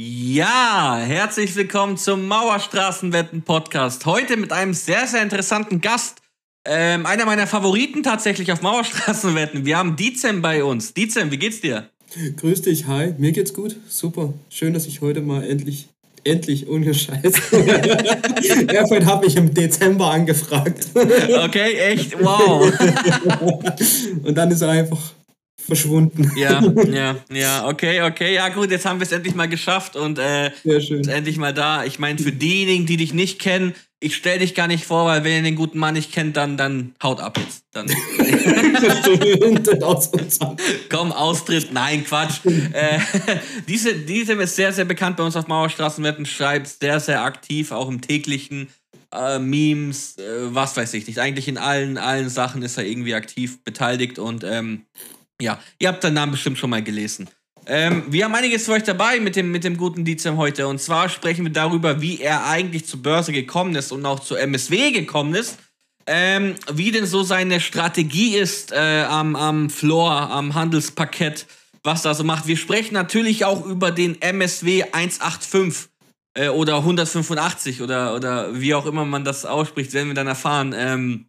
Ja, herzlich willkommen zum Mauerstraßenwetten-Podcast. Heute mit einem sehr, sehr interessanten Gast. Ähm, einer meiner Favoriten tatsächlich auf Mauerstraßenwetten. Wir haben Dizem bei uns. Dizem, wie geht's dir? Grüß dich, hi. Mir geht's gut. Super. Schön, dass ich heute mal endlich, endlich, ohne Scheiß. Erfurt habe ich im Dezember angefragt. okay, echt? Wow. Und dann ist er einfach verschwunden. Ja, ja, ja, okay, okay. Ja, gut, jetzt haben wir es endlich mal geschafft und äh, endlich mal da. Ich meine, für diejenigen, die dich nicht kennen, ich stell dich gar nicht vor, weil wenn ihr den guten Mann nicht kennt, dann, dann haut ab jetzt. Dann. Komm, Austritt. Nein, Quatsch. äh, diese, diese ist sehr, sehr bekannt bei uns auf Mauerstraßenwetten, schreibt sehr, sehr aktiv, auch im täglichen. Äh, Memes, äh, was weiß ich nicht. Eigentlich in allen, allen Sachen ist er irgendwie aktiv beteiligt und ähm, ja, ihr habt seinen Namen bestimmt schon mal gelesen. Ähm, wir haben einiges für euch dabei mit dem, mit dem guten Dizem heute. Und zwar sprechen wir darüber, wie er eigentlich zur Börse gekommen ist und auch zur MSW gekommen ist. Ähm, wie denn so seine Strategie ist äh, am, am Floor, am Handelsparkett, was da so macht. Wir sprechen natürlich auch über den MSW 185 äh, oder 185 oder, oder wie auch immer man das ausspricht, werden wir dann erfahren. Ähm,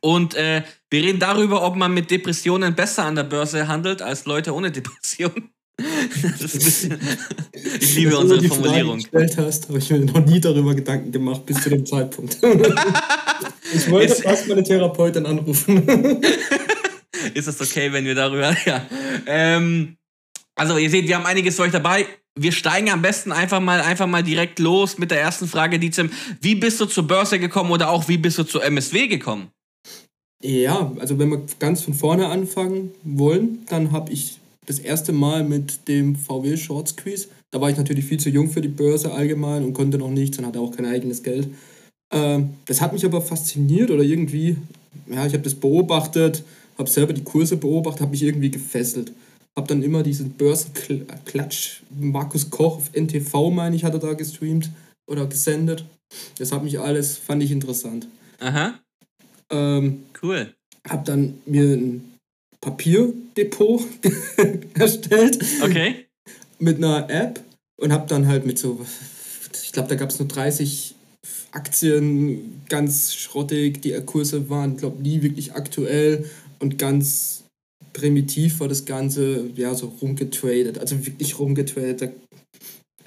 und äh, wir reden darüber, ob man mit Depressionen besser an der Börse handelt als Leute ohne Depression. Bisschen, ich liebe unsere du die Formulierung. Frage gestellt hast, habe ich mir noch nie darüber Gedanken gemacht bis zu dem Zeitpunkt. ich wollte Ist, fast meine Therapeutin anrufen. Ist das okay, wenn wir darüber, ja. Ähm, also ihr seht, wir haben einiges für euch dabei. Wir steigen am besten einfach mal, einfach mal direkt los mit der ersten Frage, Dizem. Wie bist du zur Börse gekommen oder auch wie bist du zur MSW gekommen? Ja, also wenn wir ganz von vorne anfangen wollen, dann habe ich das erste Mal mit dem VW Shorts Quiz, da war ich natürlich viel zu jung für die Börse allgemein und konnte noch nichts und hatte auch kein eigenes Geld. Ähm, das hat mich aber fasziniert oder irgendwie, ja, ich habe das beobachtet, habe selber die Kurse beobachtet, habe mich irgendwie gefesselt. Habe dann immer diesen Börsenklatsch, Markus Koch auf NTV, meine ich, hat er da gestreamt oder gesendet. Das hat mich alles, fand ich interessant. Aha. Ähm, cool. Hab dann mir ein Papierdepot erstellt. Okay. Mit einer App und hab dann halt mit so, ich glaube, da gab es nur 30 Aktien, ganz schrottig. Die Kurse waren, glaube nie wirklich aktuell und ganz primitiv war das Ganze, ja, so rumgetradet. Also wirklich rumgetradet. Da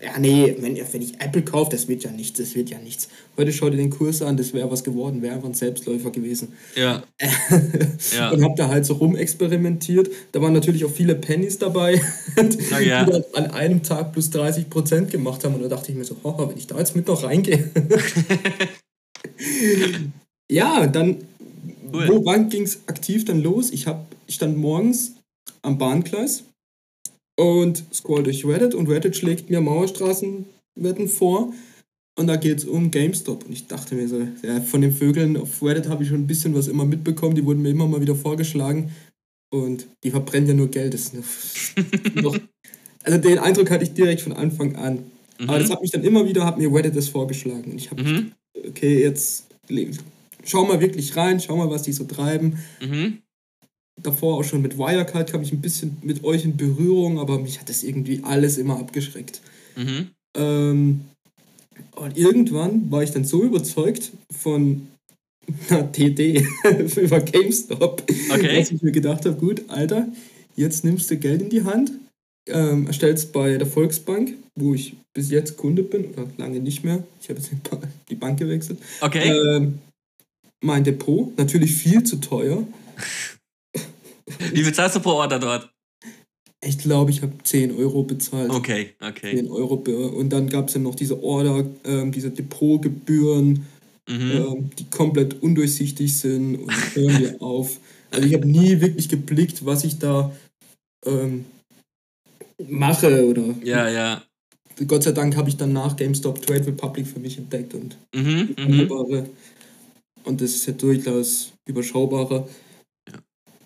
ja, nee, wenn, wenn ich Apple kaufe, das wird ja nichts, das wird ja nichts. Heute schau dir den Kurs an, das wäre was geworden, wäre einfach ein Selbstläufer gewesen. Ja. ja. Und hab da halt so rumexperimentiert. Da waren natürlich auch viele Pennies dabei, die ja. dann an einem Tag plus 30 Prozent gemacht haben. Und da dachte ich mir so, hoho, wenn ich da jetzt mit noch reingehe. ja, dann, cool. wo wann ging es aktiv dann los? Ich, hab, ich stand morgens am Bahngleis und scroll durch Reddit und Reddit schlägt mir Mauerstraßenwetten vor. Und da geht es um GameStop. Und ich dachte mir so, ja, von den Vögeln auf Reddit habe ich schon ein bisschen was immer mitbekommen. Die wurden mir immer mal wieder vorgeschlagen. Und die verbrennen ja nur Geld. Das noch, also den Eindruck hatte ich direkt von Anfang an. Mhm. Aber das hat mich dann immer wieder, hat mir Reddit das vorgeschlagen. Und ich habe, mhm. okay, jetzt schau mal wirklich rein, schau mal, was die so treiben. Mhm davor auch schon mit Wirecard kam ich ein bisschen mit euch in Berührung, aber mich hat das irgendwie alles immer abgeschreckt. Mhm. Ähm, und irgendwann war ich dann so überzeugt von einer TD über GameStop, okay. dass ich mir gedacht habe, gut, Alter, jetzt nimmst du Geld in die Hand, ähm, erstellst bei der Volksbank, wo ich bis jetzt Kunde bin, oder lange nicht mehr, ich habe jetzt die Bank gewechselt, okay. ähm, mein Depot, natürlich viel zu teuer, Wie bezahlst du pro Order dort? Ich glaube, ich habe 10 Euro bezahlt. Okay, okay. 10 Euro. Und dann gab es ja noch diese Order, ähm, diese Depotgebühren, mhm. ähm, die komplett undurchsichtig sind und hören mir auf. Also ich habe nie wirklich geblickt, was ich da ähm, mache oder. Ja, ja. Gott sei Dank habe ich dann nach GameStop Trade Republic für mich entdeckt und mhm, mhm. und das ist ja durchaus überschaubarer.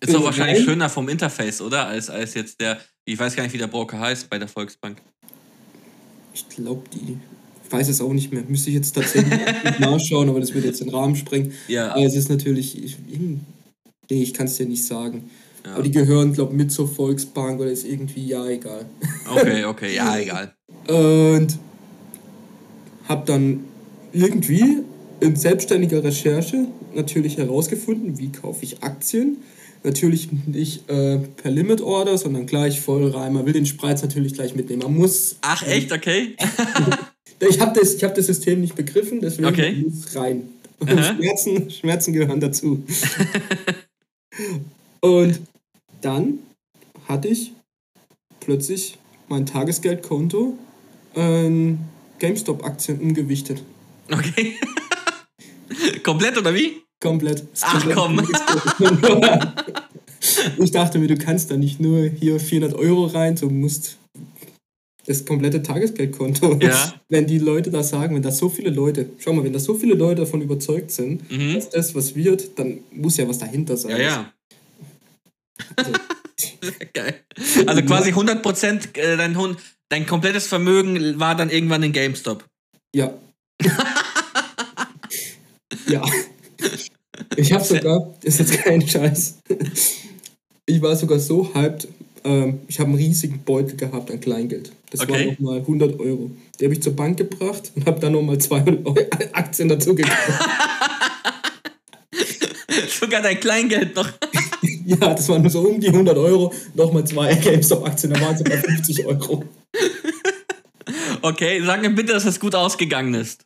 Ist doch wahrscheinlich rein. schöner vom Interface, oder? Als, als jetzt der, ich weiß gar nicht, wie der Broker heißt bei der Volksbank. Ich glaube, die. Ich weiß es auch nicht mehr. Müsste ich jetzt tatsächlich nachschauen, aber das würde jetzt den Rahmen sprengen. Ja. Aber es ist natürlich. Ich, nee, ich kann es dir nicht sagen. Ja. Aber die gehören, glaube ich, mit zur Volksbank oder ist irgendwie, ja, egal. Okay, okay, ja, egal. Und habe dann irgendwie in selbstständiger Recherche natürlich herausgefunden, wie kaufe ich Aktien. Natürlich nicht äh, per Limit Order, sondern gleich voll rein. Man will den Spreiz natürlich gleich mitnehmen. Man muss. Ach, echt? Okay. ich habe das, hab das System nicht begriffen, deswegen okay. muss rein. Schmerzen, Schmerzen gehören dazu. Und dann hatte ich plötzlich mein Tagesgeldkonto in GameStop-Aktien umgewichtet. Okay. komplett oder wie? Komplett. Ach komm. ich dachte mir, du kannst da nicht nur hier 400 Euro rein, du musst das komplette Tagesgeldkonto. Ja. Wenn die Leute das sagen, wenn da so viele Leute, schau mal, wenn da so viele Leute davon überzeugt sind, mhm. dass das was wird, dann muss ja was dahinter sein. Ja, ja. Also, Geil. Also quasi 100% äh, dein, dein komplettes Vermögen war dann irgendwann in GameStop. Ja. ja. Ich habe sogar, das ist jetzt kein Scheiß, ich war sogar so hyped, ähm, ich habe einen riesigen Beutel gehabt an Kleingeld. Das okay. waren nochmal 100 Euro. Die habe ich zur Bank gebracht und habe dann nochmal 200 Euro Aktien dazu gekauft. sogar dein Kleingeld noch. ja, das waren nur so um die 100 Euro, nochmal zwei GameStop-Aktien, da waren es sogar 50 Euro. Okay, sag mir bitte, dass es gut ausgegangen ist.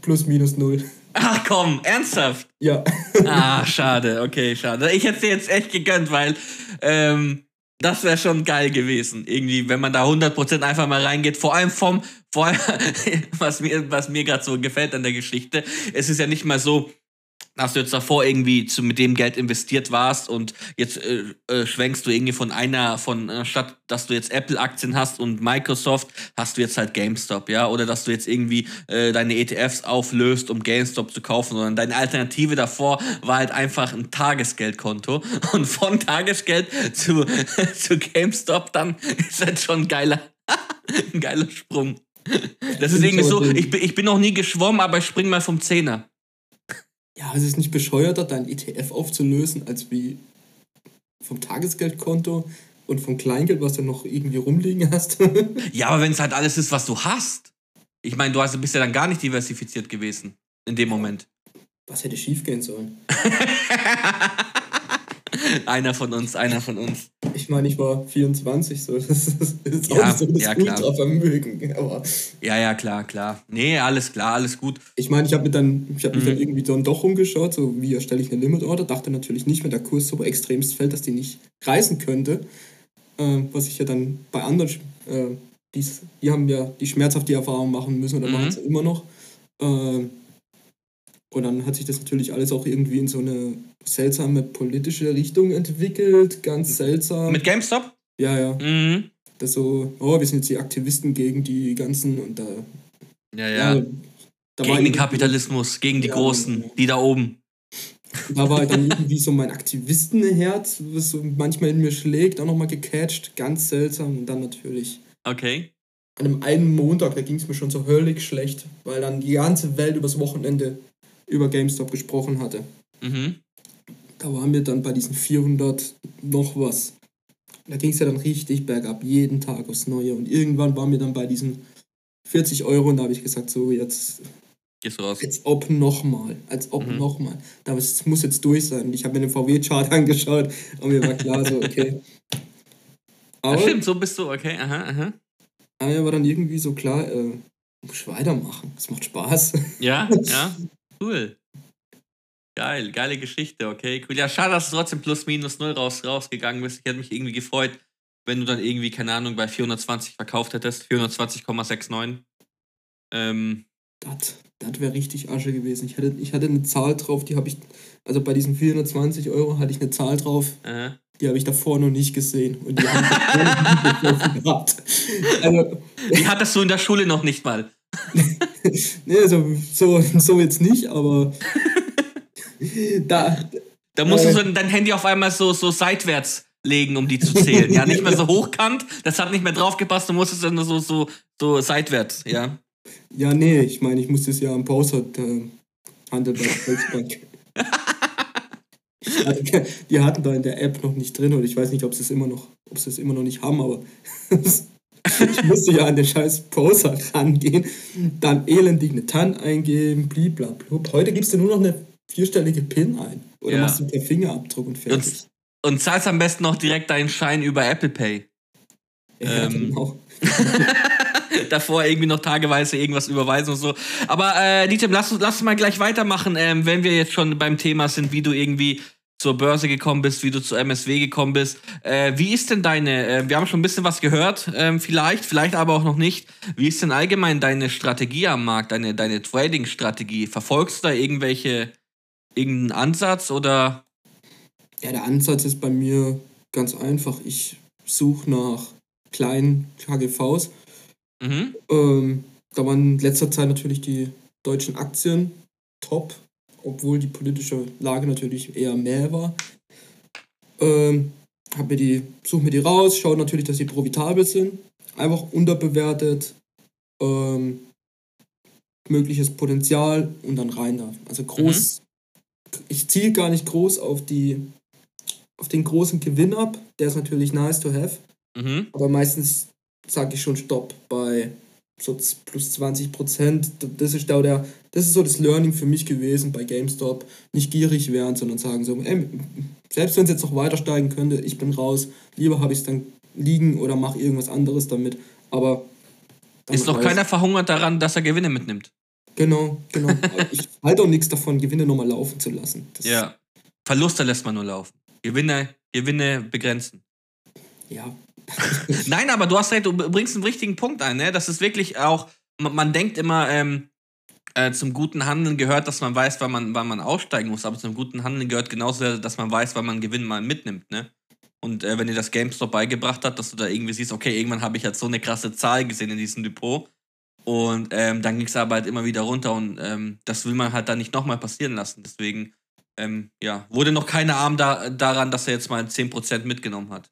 Plus, minus, null. Ach komm, ernsthaft? Ja. ah, schade, okay, schade. Ich hätte dir jetzt echt gegönnt, weil ähm, das wäre schon geil gewesen. Irgendwie, wenn man da 100% einfach mal reingeht. Vor allem vom, vor allem, was mir, was mir gerade so gefällt an der Geschichte. Es ist ja nicht mal so, dass du jetzt davor irgendwie zu, mit dem Geld investiert warst und jetzt äh, äh, schwenkst du irgendwie von einer, von äh, statt dass du jetzt Apple-Aktien hast und Microsoft, hast du jetzt halt GameStop, ja, oder dass du jetzt irgendwie äh, deine ETFs auflöst, um GameStop zu kaufen, sondern deine Alternative davor war halt einfach ein Tagesgeldkonto. Und von Tagesgeld zu, zu GameStop dann ist halt schon ein geiler, ein geiler Sprung. Das ist irgendwie so, ich, ich bin noch nie geschwommen, aber ich spring mal vom Zehner ja, es ist nicht bescheuerter, dein ETF aufzulösen, als wie vom Tagesgeldkonto und vom Kleingeld, was du noch irgendwie rumliegen hast. ja, aber wenn es halt alles ist, was du hast. Ich meine, du hast, bist ja dann gar nicht diversifiziert gewesen in dem Moment. Was hätte schiefgehen sollen? einer von uns, einer von uns. Ich meine, ich war 24, so. Das ist ja, auch so das ja, Ultravermögen. Aber ja, ja, klar, klar. Nee, alles klar, alles gut. Ich meine, ich habe dann, hab mich mhm. dann irgendwie dann doch umgeschaut, so wie erstelle ich eine Limit Order. Dachte natürlich nicht, wenn der Kurs so extremst fällt, dass die nicht reißen könnte. Äh, was ich ja dann bei anderen, äh, dies, die haben ja die schmerzhafte Erfahrung machen müssen oder mhm. machen es immer noch. Äh, und dann hat sich das natürlich alles auch irgendwie in so eine seltsame politische Richtung entwickelt, ganz seltsam. Mit GameStop? Ja, ja. Mhm. Das so, oh, wir sind jetzt die Aktivisten gegen die ganzen und da. Ja, ja. ja da gegen den Kapitalismus, gegen die ja, Großen, ja. die da oben. Da war dann irgendwie so mein Aktivistenherz, was so manchmal in mir schlägt, auch nochmal gecatcht, ganz seltsam und dann natürlich. Okay. An einem einen Montag, da ging es mir schon so höllig schlecht, weil dann die ganze Welt übers Wochenende über GameStop gesprochen hatte. Mhm. Da waren wir dann bei diesen 400 noch was. Da ging es ja dann richtig bergab, jeden Tag aufs Neue. Und irgendwann waren wir dann bei diesen 40 Euro und da habe ich gesagt, so jetzt Gehst raus. Als ob nochmal. Als ob mhm. nochmal. Das muss jetzt durch sein. Ich habe mir den VW-Chart angeschaut und mir war klar, so, okay. Aber, stimmt, so bist du, okay, aha, aha. Aber mir war dann irgendwie so klar, äh, muss ich weitermachen. Es macht Spaß. Ja, ja. Cool. Geil, geile Geschichte, okay, cool. Ja, schade, dass du trotzdem plus minus null raus, rausgegangen bist. Ich hätte mich irgendwie gefreut, wenn du dann irgendwie, keine Ahnung, bei 420 verkauft hättest. 420,69. Ähm. Das, das wäre richtig Asche gewesen. Ich hatte, ich hatte eine Zahl drauf, die habe ich, also bei diesen 420 Euro hatte ich eine Zahl drauf, Aha. die habe ich davor noch nicht gesehen. Und die haben gehabt. Also, die hattest du in der Schule noch nicht mal. nee, also, so, so jetzt nicht, aber da. Da musst äh, du so dein Handy auf einmal so, so seitwärts legen, um die zu zählen. Ja, nicht mehr so hochkant, das hat nicht mehr draufgepasst, du musst es dann so, so, so seitwärts, ja. Ja, nee, ich meine, ich musste es ja am Pause äh, handeln bei Volksbank. die hatten da in der App noch nicht drin und ich weiß nicht, ob sie es immer noch, ob sie es immer noch nicht haben, aber ich musste ja an den scheiß Poser rangehen, dann elendig eine TAN eingeben, bliblablub. Heute gibst du nur noch eine vierstellige PIN ein. Oder ja. machst du per Fingerabdruck und fertig. Und, und zahlst am besten noch direkt deinen Schein über Apple Pay. Ja, ähm, genau. davor irgendwie noch tageweise irgendwas überweisen und so. Aber äh, Dieter, lass, lass uns mal gleich weitermachen, ähm, wenn wir jetzt schon beim Thema sind, wie du irgendwie zur Börse gekommen bist, wie du zur MSW gekommen bist. Äh, wie ist denn deine, äh, wir haben schon ein bisschen was gehört, äh, vielleicht, vielleicht aber auch noch nicht. Wie ist denn allgemein deine Strategie am Markt, deine, deine Trading-Strategie? Verfolgst du da irgendwelche, irgendeinen Ansatz oder? Ja, der Ansatz ist bei mir ganz einfach. Ich suche nach kleinen KGVs. Mhm. Ähm, da waren in letzter Zeit natürlich die deutschen Aktien top obwohl die politische Lage natürlich eher mehr war. Ähm, hab mir die, suche mir die raus, schaue natürlich, dass sie profitabel sind, einfach unterbewertet, ähm, mögliches Potenzial und dann rein da. Also groß, mhm. ich ziele gar nicht groß auf die auf den großen Gewinn ab, der ist natürlich nice to have, mhm. aber meistens sage ich schon Stopp bei so plus 20 Prozent. Das ist, da der, das ist so das Learning für mich gewesen bei GameStop. Nicht gierig werden, sondern sagen so, ey, selbst wenn es jetzt noch weiter steigen könnte, ich bin raus. Lieber habe ich es dann liegen oder mache irgendwas anderes damit. Aber ist doch keiner verhungert daran, dass er Gewinne mitnimmt. Genau, genau. ich halte auch nichts davon, Gewinne nochmal laufen zu lassen. Das ja. Verluste lässt man nur laufen. Gewinne, Gewinne begrenzen. Ja, Nein, aber du hast recht, du bringst einen richtigen Punkt ein, ne? Das ist wirklich auch, man, man denkt immer, ähm, äh, zum guten Handeln gehört, dass man weiß, wann man, wann man aussteigen muss, aber zum guten Handeln gehört genauso, dass man weiß, wann man Gewinn mal mitnimmt, ne? Und äh, wenn dir das GameStop beigebracht hat, dass du da irgendwie siehst, okay, irgendwann habe ich jetzt so eine krasse Zahl gesehen in diesem Depot. Und ähm, dann ging es aber halt immer wieder runter und ähm, das will man halt dann nicht nochmal passieren lassen. Deswegen, ähm, ja, wurde noch keine Arm da, daran, dass er jetzt mal 10% mitgenommen hat.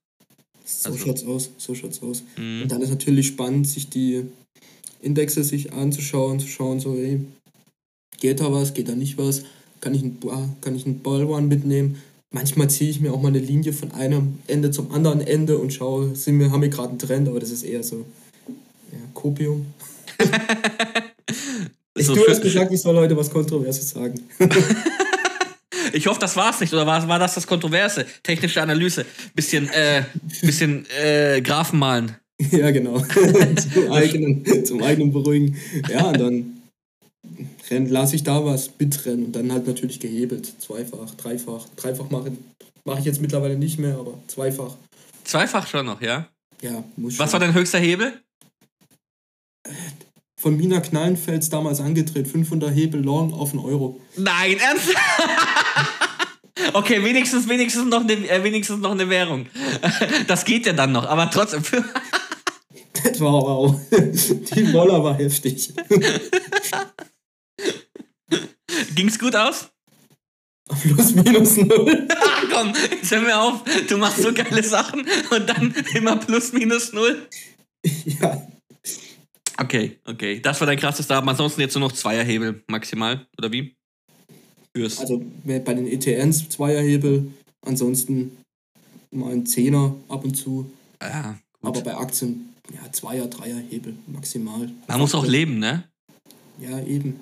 So also. schaut's aus, so schaut's aus. Mhm. Und dann ist natürlich spannend, sich die Indexe sich anzuschauen, zu schauen, so, ey, geht da was, geht da nicht was, kann ich einen, kann ich einen Ballone mitnehmen. Manchmal ziehe ich mir auch mal eine Linie von einem Ende zum anderen Ende und schaue, sind wir, haben wir gerade einen Trend, aber das ist eher so ja, Kopium. ich so du hast gesagt, ich soll heute was Kontroverses sagen. Ich hoffe, das war es nicht. Oder war, war das das Kontroverse? Technische Analyse. Bisschen, äh, bisschen äh, Graphen malen. Ja, genau. zum, eigenen, zum eigenen Beruhigen. Ja, und dann lasse ich da was mitrennen und dann halt natürlich gehebelt. Zweifach, dreifach. Dreifach mache mach ich jetzt mittlerweile nicht mehr, aber zweifach. Zweifach schon noch, ja? Ja, muss schon. Was war dein höchster Hebel? Von Mina Knallenfels damals angedreht. 500 Hebel long auf einen Euro. Nein, ernst? Okay, wenigstens, wenigstens, noch eine, äh, wenigstens noch eine Währung. Das geht ja dann noch, aber trotzdem. das war aber auch. Die Woller war heftig. Ging's gut aus? Plus minus null. Ach komm, jetzt hör mir auf. Du machst so geile Sachen und dann immer plus minus null. Ja. Okay, okay. Das war dein krassester Aber Ansonsten jetzt nur noch Zweierhebel maximal, oder wie? Für's. Also bei den ETNs Zweierhebel, ansonsten mal ein Zehner ab und zu. Ja, gut. Aber bei Aktien, ja, Zweier, Dreierhebel maximal. Man muss auch leben, ne? Ja, eben.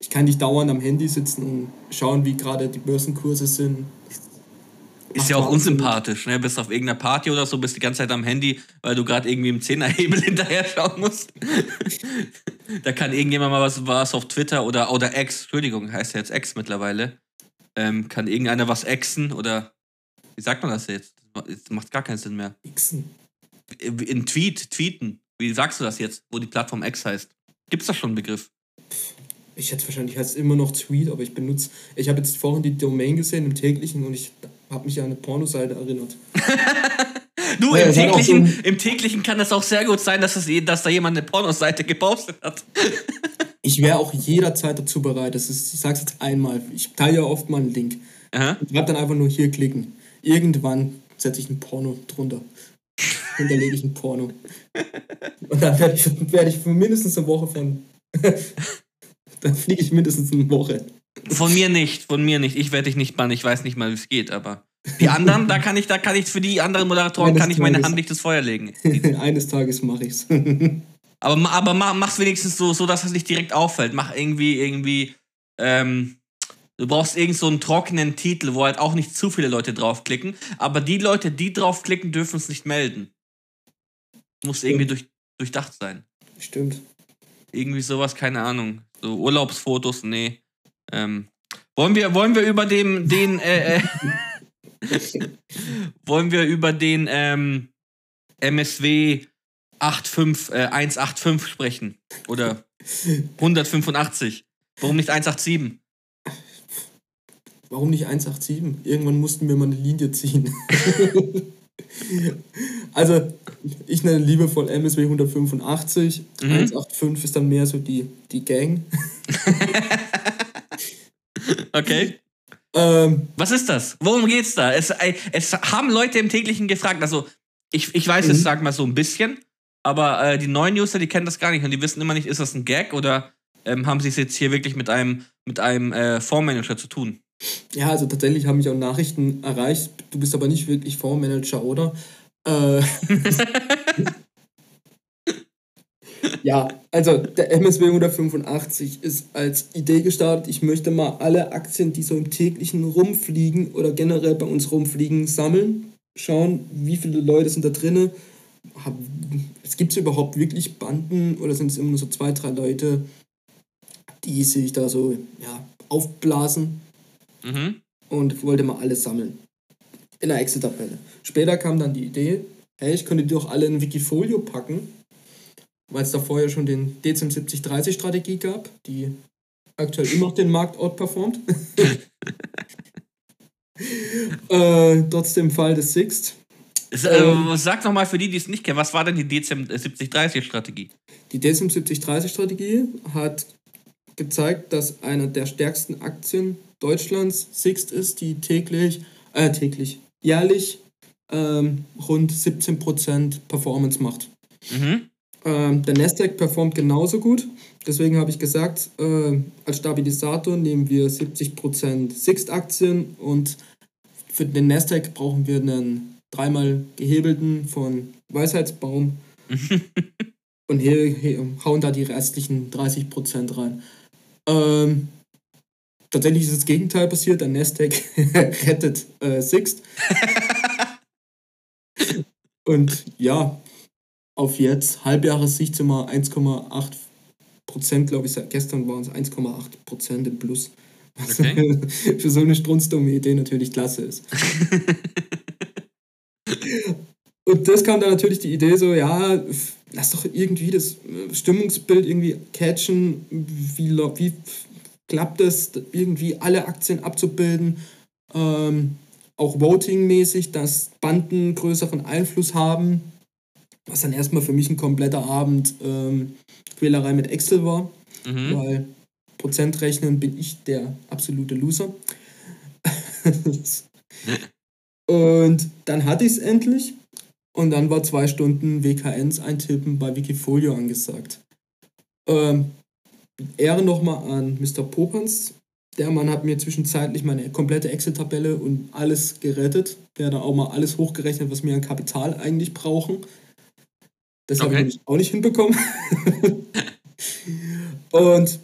ich kann nicht dauernd am Handy sitzen und schauen, wie gerade die Börsenkurse sind. Ist ja auch unsympathisch, ne? Bist auf irgendeiner Party oder so, bist die ganze Zeit am Handy, weil du gerade irgendwie im Zehnerhebel hinterher schauen musst. da kann irgendjemand mal was, was auf Twitter oder, oder X, Entschuldigung, heißt ja jetzt X mittlerweile. Ähm, kann irgendeiner was exen oder wie sagt man das jetzt? Das macht gar keinen Sinn mehr. Xen. In Tweet, tweeten. Wie sagst du das jetzt, wo die Plattform X heißt? Gibt's da schon einen Begriff? Ich hätte wahrscheinlich heißt immer noch Tweet, aber ich benutze. Ich habe jetzt vorhin die Domain gesehen im täglichen und ich habe mich an eine Pornoseite erinnert. du, ja, im, täglichen, so im täglichen kann es auch sehr gut sein, dass, es, dass da jemand eine Pornoseite gepostet hat. ich wäre auch jederzeit dazu bereit. Das ist, ich sage es jetzt einmal. Ich teile ja oft mal einen Link. Aha. Ich werde dann einfach nur hier klicken. Irgendwann setze ich ein Porno drunter. Hinterlege ich ein Porno. Und dann werde ich, werd ich für mindestens eine Woche von. dann fliege ich mindestens eine Woche. Von mir nicht, von mir nicht. Ich werde dich nicht bannen. Ich weiß nicht mal, wie es geht, aber Die anderen, da kann ich, da kann ich für die anderen Moderatoren Eines kann ich meine Hand nicht ins Feuer legen. Eines Tages mache ich's. aber aber mach's wenigstens so, so, dass es nicht direkt auffällt. Mach irgendwie, irgendwie, ähm, Du brauchst irgend so einen trockenen Titel, wo halt auch nicht zu viele Leute draufklicken. Aber die Leute, die draufklicken, dürfen es nicht melden. Muss irgendwie durch, durchdacht sein. Stimmt. Irgendwie sowas, keine Ahnung. So Urlaubsfotos, nee. Ähm, wollen wir, wollen wir über dem, den, äh, äh wollen wir über den ähm, MSW 85, äh, 185 sprechen? Oder 185? Warum nicht 187? Warum nicht 187? Irgendwann mussten wir mal eine Linie ziehen. also, ich nenne liebevoll MSW 185. Mhm. 185 ist dann mehr so die, die Gang. okay. Ähm, Was ist das? Worum geht's da? Es, es haben Leute im täglichen gefragt, also ich, ich weiß mhm. es, sag mal so ein bisschen, aber äh, die neuen User, die kennen das gar nicht und die wissen immer nicht, ist das ein Gag oder ähm, haben sie es jetzt hier wirklich mit einem, mit einem äh, Fondsmanager zu tun? Ja, also tatsächlich haben mich auch Nachrichten erreicht. Du bist aber nicht wirklich Fondsmanager, oder? Äh, ja, also der MSW 185 ist als Idee gestartet. Ich möchte mal alle Aktien, die so im täglichen rumfliegen oder generell bei uns rumfliegen, sammeln. Schauen, wie viele Leute sind da drin. Es gibt überhaupt wirklich Banden oder sind es immer nur so zwei, drei Leute, die sich da so ja, aufblasen mhm. und wollte mal alles sammeln. In einer Excel-Tabelle. Später kam dann die Idee, hey, ich könnte die doch alle in Wikifolio packen, weil es da vorher schon den DCM 7030 Strategie gab, die aktuell immer noch den Markt outperformt. äh, trotzdem Fall des Sixt. Äh, ähm, sag nochmal für die, die es nicht kennen, was war denn die DCM 7030 Strategie? Die DCM 7030 Strategie hat gezeigt, dass eine der stärksten Aktien Deutschlands Sixt ist, die täglich, äh, täglich, jährlich ähm, rund 17% Performance macht. Mhm. Ähm, der Nasdaq performt genauso gut. Deswegen habe ich gesagt, äh, als Stabilisator nehmen wir 70% Sixt-Aktien und für den Nasdaq brauchen wir einen dreimal gehebelten von Weisheitsbaum und hier, hier, hauen da die restlichen 30% rein. Ähm, tatsächlich ist das Gegenteil passiert. Der Nasdaq rettet äh, Sixt. Und ja, auf jetzt Halbjahressicht sind wir 1,8 Prozent, glaube ich, seit gestern waren es 1,8 Prozent im Plus. Was okay. für so eine strunzdumme Idee natürlich klasse ist. Und das kam dann natürlich die Idee so, ja, lass doch irgendwie das Stimmungsbild irgendwie catchen, wie, wie klappt es, irgendwie alle Aktien abzubilden, ähm, auch voting-mäßig, dass Banden größeren Einfluss haben, was dann erstmal für mich ein kompletter Abend ähm, Quälerei mit Excel war, mhm. weil Prozentrechnen bin ich der absolute Loser. und dann hatte ich es endlich und dann war zwei Stunden WKNs eintippen bei Wikifolio angesagt. Ähm, Ehre nochmal an Mr. Popans. Der Mann hat mir zwischenzeitlich meine komplette Excel-Tabelle und alles gerettet. Der hat da auch mal alles hochgerechnet, was wir an Kapital eigentlich brauchen. Das okay. habe ich auch nicht hinbekommen. und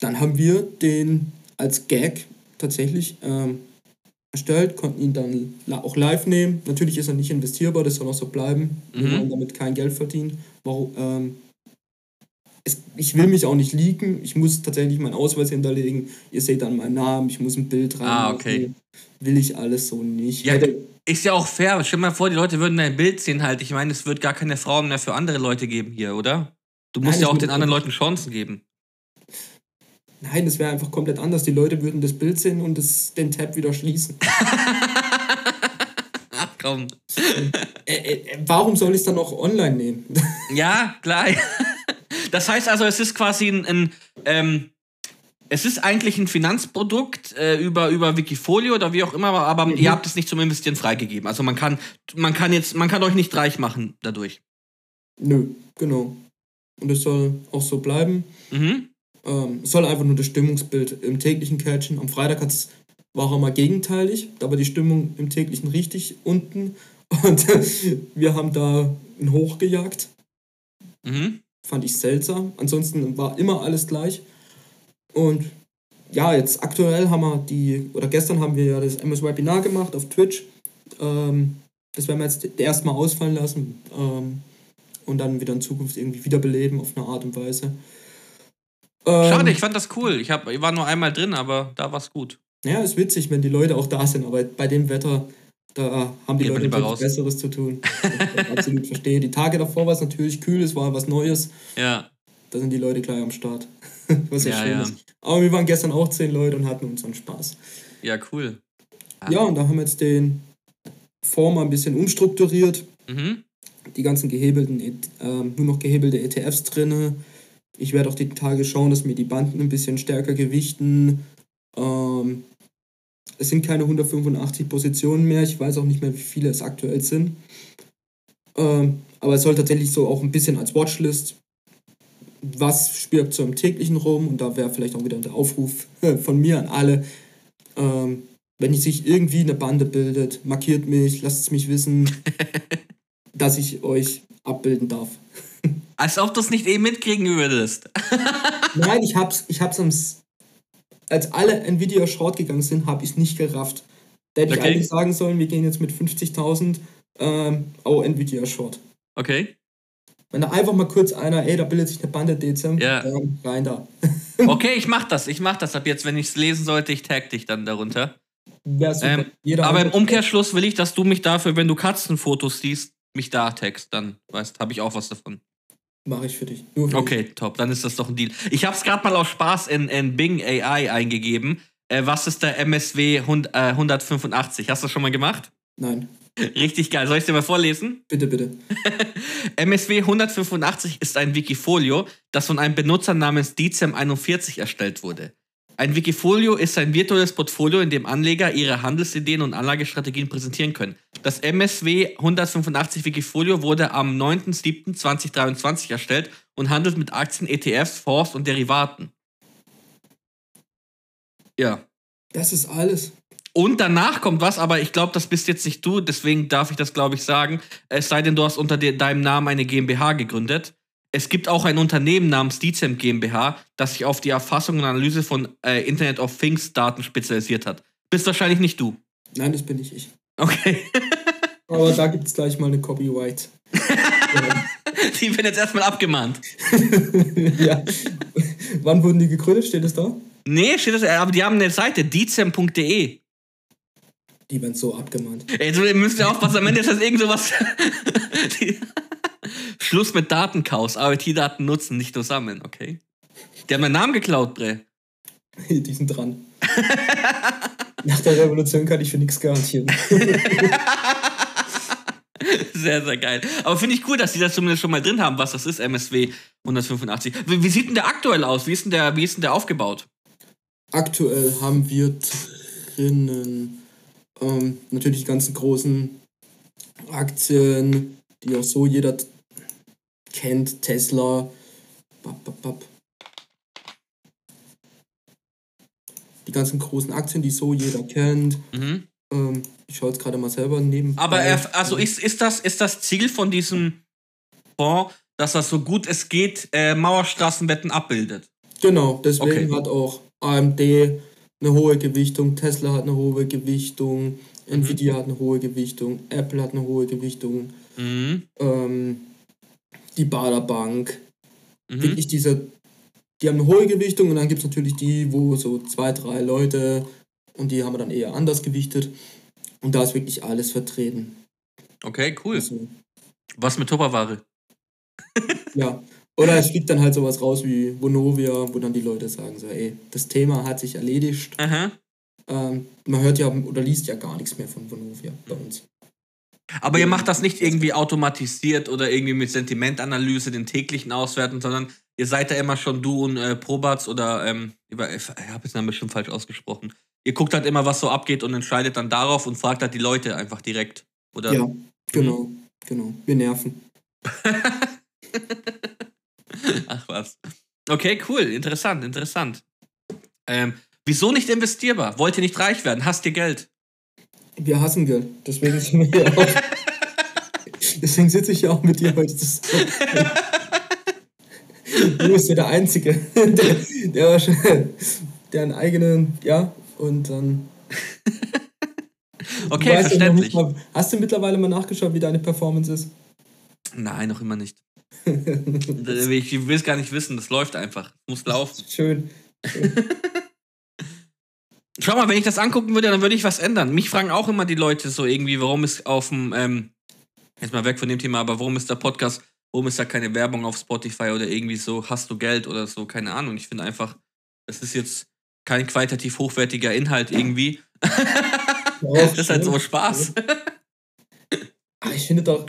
dann haben wir den als Gag tatsächlich ähm, erstellt, konnten ihn dann auch live nehmen. Natürlich ist er nicht investierbar, das soll auch so bleiben. Mhm. Wir wollen damit kein Geld verdienen. Warum, ähm, es, ich will mich auch nicht leaken. Ich muss tatsächlich meinen Ausweis hinterlegen. Ihr seht dann meinen Namen, ich muss ein Bild rein. Ah, okay. Will ich alles so nicht. Ja, ist ja auch fair. Stell dir mal vor, die Leute würden dein Bild sehen halt. Ich meine, es wird gar keine Frauen mehr für andere Leute geben hier, oder? Du musst Nein, ja auch den anderen Leuten Chancen geben. Nein, das wäre einfach komplett anders. Die Leute würden das Bild sehen und das, den Tab wieder schließen. Komm. Äh, äh, warum soll ich es dann auch online nehmen? ja, klar. Das heißt also, es ist quasi ein, ein ähm, es ist eigentlich ein Finanzprodukt äh, über, über Wikifolio oder wie auch immer, aber mhm. ihr habt es nicht zum Investieren freigegeben. Also man kann, man kann jetzt, man kann euch nicht reich machen dadurch. Nö, genau. Und es soll auch so bleiben. Mhm. Ähm, es soll einfach nur das Stimmungsbild im täglichen catchen. Am Freitag hat es war er mal gegenteilig. Da war die Stimmung im täglichen richtig unten. Und wir haben da ein Hoch gejagt. Mhm. Fand ich seltsam. Ansonsten war immer alles gleich. Und ja, jetzt aktuell haben wir die, oder gestern haben wir ja das MS-Webinar gemacht auf Twitch. Ähm, das werden wir jetzt erstmal ausfallen lassen ähm, und dann wieder in Zukunft irgendwie wiederbeleben auf eine Art und Weise. Ähm, Schade, ich fand das cool. Ich, hab, ich war nur einmal drin, aber da war es gut. Ja, ist witzig, wenn die Leute auch da sind, aber bei dem Wetter, da haben die Geht Leute nichts Besseres zu tun. ich absolut verstehe. Die Tage davor war es natürlich kühl, es war was Neues. Ja. Da sind die Leute gleich am Start. was ja, ja schön ja. ist. Aber wir waren gestern auch zehn Leute und hatten unseren Spaß. Ja, cool. Ah. Ja, und da haben wir jetzt den mal ein bisschen umstrukturiert. Mhm. Die ganzen gehebelten, äh, nur noch gehebelte ETFs drin. Ich werde auch die Tage schauen, dass mir die Banden ein bisschen stärker gewichten. Ähm, es sind keine 185 Positionen mehr. Ich weiß auch nicht mehr, wie viele es aktuell sind. Ähm, aber es soll tatsächlich so auch ein bisschen als Watchlist. Was spürt so im täglichen rum? Und da wäre vielleicht auch wieder der Aufruf von mir an alle. Ähm, wenn sich irgendwie eine Bande bildet, markiert mich, lasst es mich wissen, dass ich euch abbilden darf. Als ob du es nicht eben mitkriegen würdest. Nein, ich hab's, ich hab's am, als alle Nvidia Short gegangen sind, habe ich es nicht gerafft. Da hätte okay. ich eigentlich sagen sollen, wir gehen jetzt mit 50.000 ähm, oh, Nvidia Short. Okay. Wenn da einfach mal kurz einer, ey, da bildet sich eine Bande Dezem, ja. ähm, rein da. okay, ich mach das, ich mach das ab jetzt. Wenn ich es lesen sollte, ich tag dich dann darunter. Ähm, aber im Umkehrschluss will ich, dass du mich dafür, wenn du Katzenfotos siehst, mich da tagst, dann weißt, habe ich auch was davon. Mache ich für dich. Für okay, dich. top. Dann ist das doch ein Deal. Ich habe es gerade mal aus Spaß in, in Bing AI eingegeben. Äh, was ist der MSW 100, äh, 185? Hast du das schon mal gemacht? Nein. Richtig geil. Soll ich dir mal vorlesen? Bitte, bitte. MSW 185 ist ein Wikifolio, das von einem Benutzer namens Dizem41 erstellt wurde. Ein Wikifolio ist ein virtuelles Portfolio, in dem Anleger ihre Handelsideen und Anlagestrategien präsentieren können. Das MSW 185 Wikifolio wurde am 9.7.2023 erstellt und handelt mit Aktien, ETFs, Fonds und Derivaten. Ja. Das ist alles. Und danach kommt was, aber ich glaube, das bist jetzt nicht du, deswegen darf ich das, glaube ich, sagen. Es sei denn, du hast unter deinem Namen eine GmbH gegründet. Es gibt auch ein Unternehmen namens Dizem GmbH, das sich auf die Erfassung und Analyse von äh, Internet of Things Daten spezialisiert hat. Bist wahrscheinlich nicht du. Nein, das bin nicht ich. Okay. Aber da gibt es gleich mal eine Copyright. die werden jetzt erstmal abgemahnt. ja. Wann wurden die gegründet? Steht das da? Nee, steht das, aber die haben eine Seite, dizem.de. Die werden so abgemahnt. Ey, du müsst ja aufpassen, am Ende ist das irgend sowas. Schluss mit Datenchaos. IoT-Daten nutzen, nicht nur sammeln, okay? Die haben meinen Namen geklaut, Bre. Die sind dran. Nach der Revolution kann ich für nichts garantieren. sehr, sehr geil. Aber finde ich cool, dass die das zumindest schon mal drin haben, was das ist, MSW 185. Wie, wie, sieht denn der aktuell aus? Wie ist denn der, wie ist denn der aufgebaut? Aktuell haben wir drinnen ähm, natürlich die ganzen großen Aktien, die auch so jeder kennt, Tesla. Bap, bap, bap. Die ganzen großen Aktien, die so jeder kennt. Mhm. Ähm, ich schaue jetzt gerade mal selber neben. Aber er, also ist, ist, das, ist das Ziel von diesem Fonds, dass das so gut es geht äh, Mauerstraßenwetten abbildet? Genau, deswegen okay. hat auch AMD eine hohe Gewichtung, Tesla hat eine hohe Gewichtung, mhm. Nvidia hat eine hohe Gewichtung, Apple hat eine hohe Gewichtung, mhm. ähm, die Baderbank. Mhm. Wirklich diese, die haben eine hohe Gewichtung und dann gibt es natürlich die, wo so zwei, drei Leute und die haben wir dann eher anders gewichtet. Und da ist wirklich alles vertreten. Okay, cool. Also, Was mit Tupperware? ja. Oder es fliegt dann halt sowas raus wie Vonovia, wo dann die Leute sagen so, ey, das Thema hat sich erledigt. Ähm, man hört ja oder liest ja gar nichts mehr von Vonovia bei uns. Aber ihr macht das nicht irgendwie automatisiert oder irgendwie mit Sentimentanalyse den täglichen auswerten, sondern ihr seid da immer schon du und äh, Probatz oder ähm, ich habe jetzt den bestimmt falsch ausgesprochen. Ihr guckt halt immer, was so abgeht und entscheidet dann darauf und fragt halt die Leute einfach direkt, oder? Ja, genau, mhm. genau. Wir nerven. Ach was. Okay, cool, interessant, interessant. Ähm, Wieso nicht investierbar? Wollt ihr nicht reich werden? Hasst ihr Geld? Wir hassen Geld. Deswegen sind wir hier auch. Deswegen sitze ich ja auch mit dir heute. du bist ja der Einzige, der, der, der einen eigenen, ja, und dann. okay, verständlich. Mal, hast du mittlerweile mal nachgeschaut, wie deine Performance ist? Nein, noch immer nicht. Ich will es gar nicht wissen, das läuft einfach. Muss laufen. Schön. Schön. Schau mal, wenn ich das angucken würde, dann würde ich was ändern. Mich fragen auch immer die Leute so irgendwie, warum ist auf dem, ähm, jetzt mal weg von dem Thema, aber warum ist der Podcast, warum ist da keine Werbung auf Spotify oder irgendwie so, hast du Geld oder so, keine Ahnung. Ich finde einfach, das ist jetzt kein qualitativ hochwertiger Inhalt irgendwie. das ist halt so Spaß. Aber ich finde doch,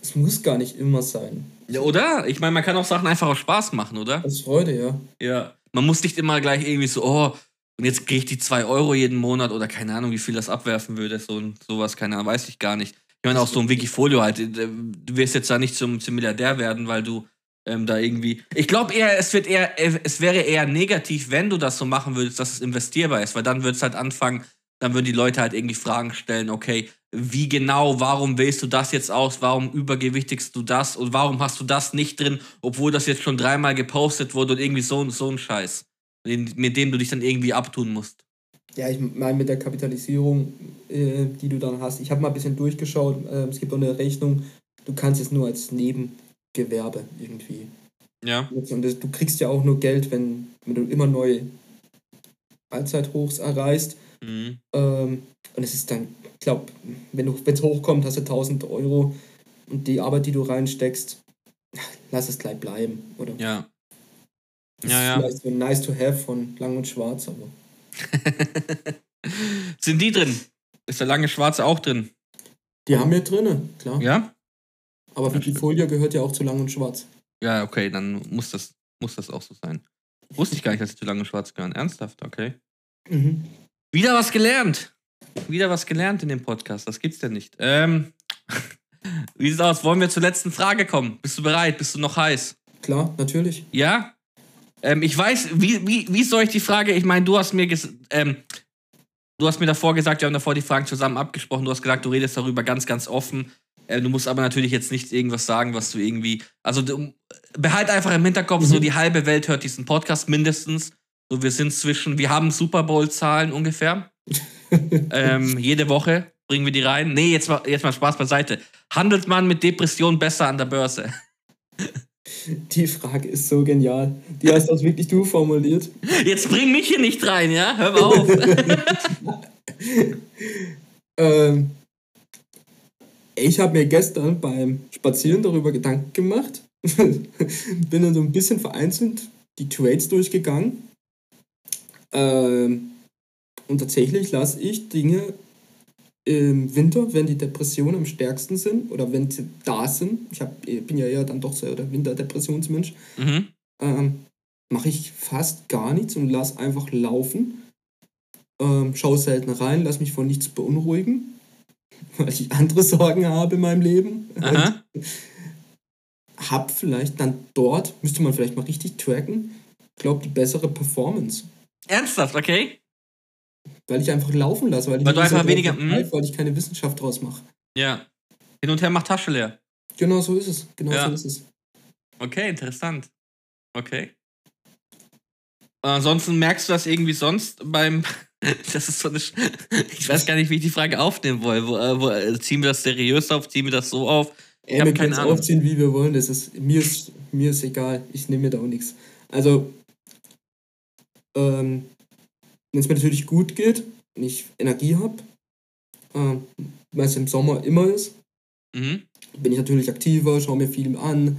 es muss gar nicht immer sein. Ja, oder? Ich meine, man kann auch Sachen einfach aus Spaß machen, oder? Aus Freude, ja. Ja. Man muss nicht immer gleich irgendwie so, oh, und jetzt kriege ich die 2 Euro jeden Monat oder keine Ahnung, wie viel das abwerfen würde. So sowas, keine Ahnung, weiß ich gar nicht. Ich meine, auch so ein Wikifolio halt. Äh, du wirst jetzt da nicht zum, zum Milliardär werden, weil du ähm, da irgendwie. Ich glaube eher, es wird eher, äh, es wäre eher negativ, wenn du das so machen würdest, dass es investierbar ist, weil dann wird es halt anfangen, dann würden die Leute halt irgendwie Fragen stellen, okay, wie genau, warum wählst du das jetzt aus, warum übergewichtigst du das und warum hast du das nicht drin, obwohl das jetzt schon dreimal gepostet wurde und irgendwie so, so ein Scheiß, mit dem du dich dann irgendwie abtun musst. Ja, ich meine mit der Kapitalisierung, äh, die du dann hast, ich habe mal ein bisschen durchgeschaut, äh, es gibt auch eine Rechnung, du kannst es nur als Nebengewerbe irgendwie. Ja. Und das, du kriegst ja auch nur Geld, wenn, wenn du immer neue Allzeithochs erreichst. Mhm. Ähm, und es ist dann, ich glaube, wenn es hochkommt, hast du 1000 Euro und die Arbeit, die du reinsteckst, lass es gleich bleiben, oder? Ja. Das ja, ist vielleicht so nice to have von Lang und Schwarz, aber. Sind die drin? Ist der lange Schwarze auch drin? Die haben wir drin, klar. Ja? Aber Wikifolia gehört ja auch zu Lang und Schwarz. Ja, okay, dann muss das, muss das auch so sein. Wusste ich gar nicht, dass sie zu Lang und Schwarz gehören. Ernsthaft, okay. Mhm. Wieder was gelernt. Wieder was gelernt in dem Podcast. Das gibt's ja nicht. Ähm, wie sieht's aus? Wollen wir zur letzten Frage kommen? Bist du bereit? Bist du noch heiß? Klar, natürlich. Ja? Ähm, ich weiß, wie, wie, wie soll ich die Frage, ich meine, du hast mir ähm, du hast mir davor gesagt, wir haben davor die Fragen zusammen abgesprochen, du hast gesagt, du redest darüber ganz, ganz offen. Äh, du musst aber natürlich jetzt nicht irgendwas sagen, was du irgendwie. Also du, behalt einfach im Hinterkopf, mhm. so die halbe Welt hört diesen Podcast mindestens. So, wir sind zwischen, wir haben Super Bowl-Zahlen ungefähr. ähm, jede Woche bringen wir die rein. Nee, jetzt mal, jetzt mal Spaß beiseite. Handelt man mit Depressionen besser an der Börse? Die Frage ist so genial. Die hast das wirklich du formuliert. Jetzt bring mich hier nicht rein, ja? Hör mal auf. ähm, ich habe mir gestern beim Spazieren darüber Gedanken gemacht. Bin dann so ein bisschen vereinzelt die Trades durchgegangen ähm, und tatsächlich lasse ich Dinge im Winter, wenn die Depressionen am stärksten sind oder wenn sie da sind, ich, hab, bin ja eher dann doch so der Winterdepressionsmensch, mhm. ähm, mache ich fast gar nichts und lasse einfach laufen. Ähm, schaue selten rein, lasse mich von nichts beunruhigen, weil ich andere Sorgen habe in meinem Leben. hab vielleicht dann dort, müsste man vielleicht mal richtig tracken, glaube die bessere Performance. Ernsthaft, okay? Weil ich einfach laufen lasse, weil, weil du einfach weniger. Begreif, hm? weil ich keine Wissenschaft draus mache. Ja. Hin und her macht Tasche leer. Genau so ist es. Genau ja. so ist es. Okay, interessant. Okay. Und ansonsten merkst du das irgendwie sonst beim. das ist so eine. ich weiß gar nicht, wie ich die Frage aufnehmen will. Wo, äh, wo, äh, ziehen wir das seriös auf? Ziehen wir das so auf? Ich ja, wir können es aufziehen, wie wir wollen. Das ist, mir, ist, mir ist egal. Ich nehme mir da auch nichts. Also, ähm, wenn es mir natürlich gut geht und ich Energie habe, äh, weil es im Sommer immer ist, mhm. bin ich natürlich aktiver, schaue mir viel an,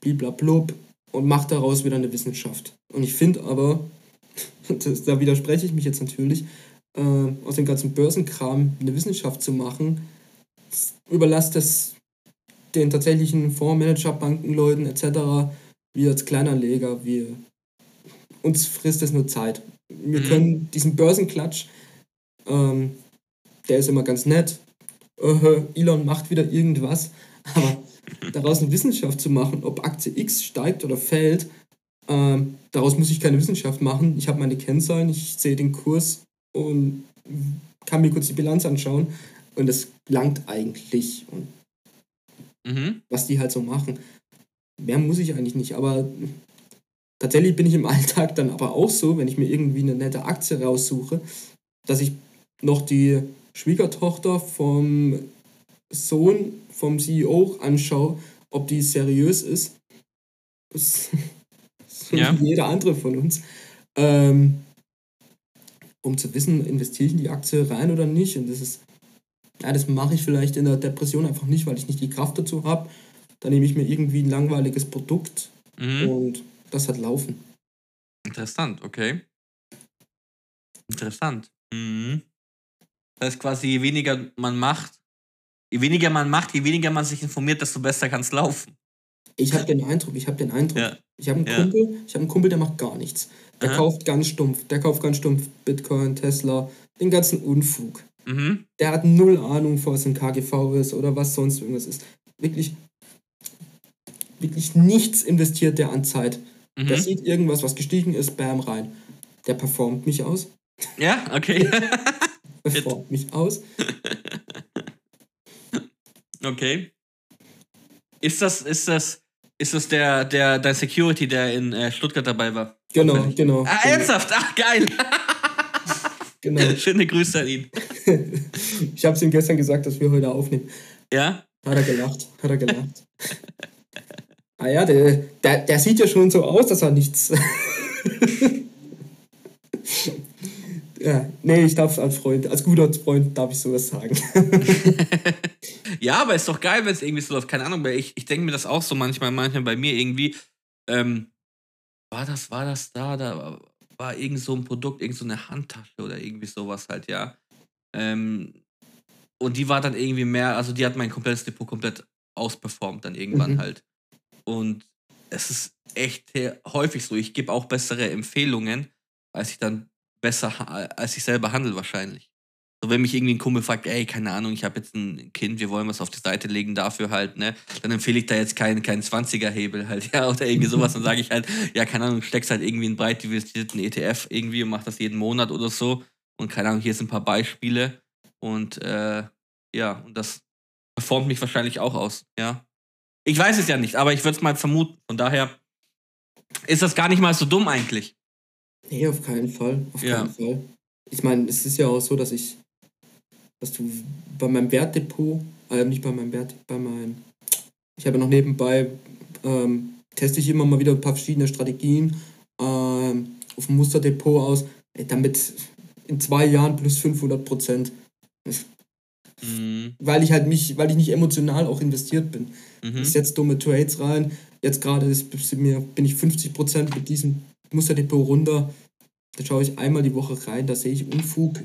bliblablub und mache daraus wieder eine Wissenschaft. Und ich finde aber, das, da widerspreche ich mich jetzt natürlich, äh, aus dem ganzen Börsenkram eine Wissenschaft zu machen, überlasst es den tatsächlichen Fondsmanager, Bankenleuten etc., wir als Kleinanleger, wir, uns frisst es nur Zeit wir mhm. können diesen Börsenklatsch, ähm, der ist immer ganz nett. Uh, Elon macht wieder irgendwas, aber daraus eine Wissenschaft zu machen, ob Aktie X steigt oder fällt, Ähm, daraus muss ich keine Wissenschaft machen. Ich habe meine Kennzahlen, ich sehe den Kurs und kann mir kurz die Bilanz anschauen. Und es langt eigentlich. Und mhm. was die halt so machen. Mehr muss ich eigentlich nicht. Aber tatsächlich bin ich im Alltag dann aber auch so, wenn ich mir irgendwie eine nette Aktie raussuche, dass ich noch die Schwiegertochter vom Sohn vom CEO anschaue, ob die seriös ist. Das, so ja. wie jeder andere von uns. Ähm, um zu wissen, investiere ich in die Aktie rein oder nicht. Und das ist, ja, das mache ich vielleicht in der Depression einfach nicht, weil ich nicht die Kraft dazu habe. Dann nehme ich mir irgendwie ein langweiliges Produkt mhm. und das hat laufen. Interessant, okay. Interessant. Mhm. Das heißt quasi, je weniger man macht, je weniger man macht, je weniger man sich informiert, desto besser kann es laufen. Ich habe den Eindruck, ich habe den Eindruck, ja. ich habe einen ja. Kumpel, ich habe einen Kumpel, der macht gar nichts. Der Aha. kauft ganz stumpf, der kauft ganz stumpf Bitcoin, Tesla, den ganzen Unfug. Mhm. Der hat null Ahnung, was ein KGV ist oder was sonst irgendwas ist. Wirklich, wirklich nichts investiert der an Zeit. Mhm. Der sieht irgendwas, was gestiegen ist, bam, rein. Der performt mich aus. Ja, okay. performt mich aus. Okay. Ist das, ist das, ist das der, der, dein Security, der in äh, Stuttgart dabei war? Genau, genau. Ah, genau. ernsthaft? Ach, geil. genau. Schöne Grüße an ihn. ich habe es ihm gestern gesagt, dass wir heute aufnehmen. Ja? Hat er gelacht, hat er gelacht. Ah ja, der, der, der sieht ja schon so aus, dass er nichts... Ja, nee, ich darf als Freund, als guter Freund darf ich sowas sagen. ja, aber ist doch geil, wenn es irgendwie so läuft. Keine Ahnung, weil ich, ich denke mir das auch so manchmal, manchmal bei mir irgendwie. Ähm, war das, war das da? Da war irgend so ein Produkt, irgend so eine Handtasche oder irgendwie sowas halt, ja. Ähm, und die war dann irgendwie mehr, also die hat mein komplettes Depot komplett ausperformt dann irgendwann mhm. halt. Und es ist echt häufig so. Ich gebe auch bessere Empfehlungen, als ich dann besser, als ich selber handle wahrscheinlich. So, wenn mich irgendwie ein Kumpel fragt, ey, keine Ahnung, ich habe jetzt ein Kind, wir wollen was auf die Seite legen dafür halt, ne, dann empfehle ich da jetzt keinen kein 20er-Hebel halt, ja, oder irgendwie sowas. Dann sage ich halt, ja, keine Ahnung, steckst halt irgendwie einen breit diversifizierten ETF irgendwie und mach das jeden Monat oder so. Und keine Ahnung, hier sind ein paar Beispiele. Und äh, ja, und das performt mich wahrscheinlich auch aus, ja. Ich weiß es ja nicht, aber ich würde es mal vermuten. Von daher ist das gar nicht mal so dumm eigentlich. Nee, auf keinen Fall. Auf ja. keinen Fall. Ich meine, es ist ja auch so, dass ich, dass du bei meinem Wertdepot, äh, nicht bei meinem Wert, bei meinem, ich habe noch nebenbei, ähm, teste ich immer mal wieder ein paar verschiedene Strategien ähm, auf dem Musterdepot aus, damit in zwei Jahren plus 500 Prozent. Mhm. Weil ich halt mich, weil ich nicht emotional auch investiert bin. Mhm. Ich setze dumme Trades rein. Jetzt gerade bin ich 50 Prozent mit diesem Musterdepot runter. Da schaue ich einmal die Woche rein, da sehe ich Unfug.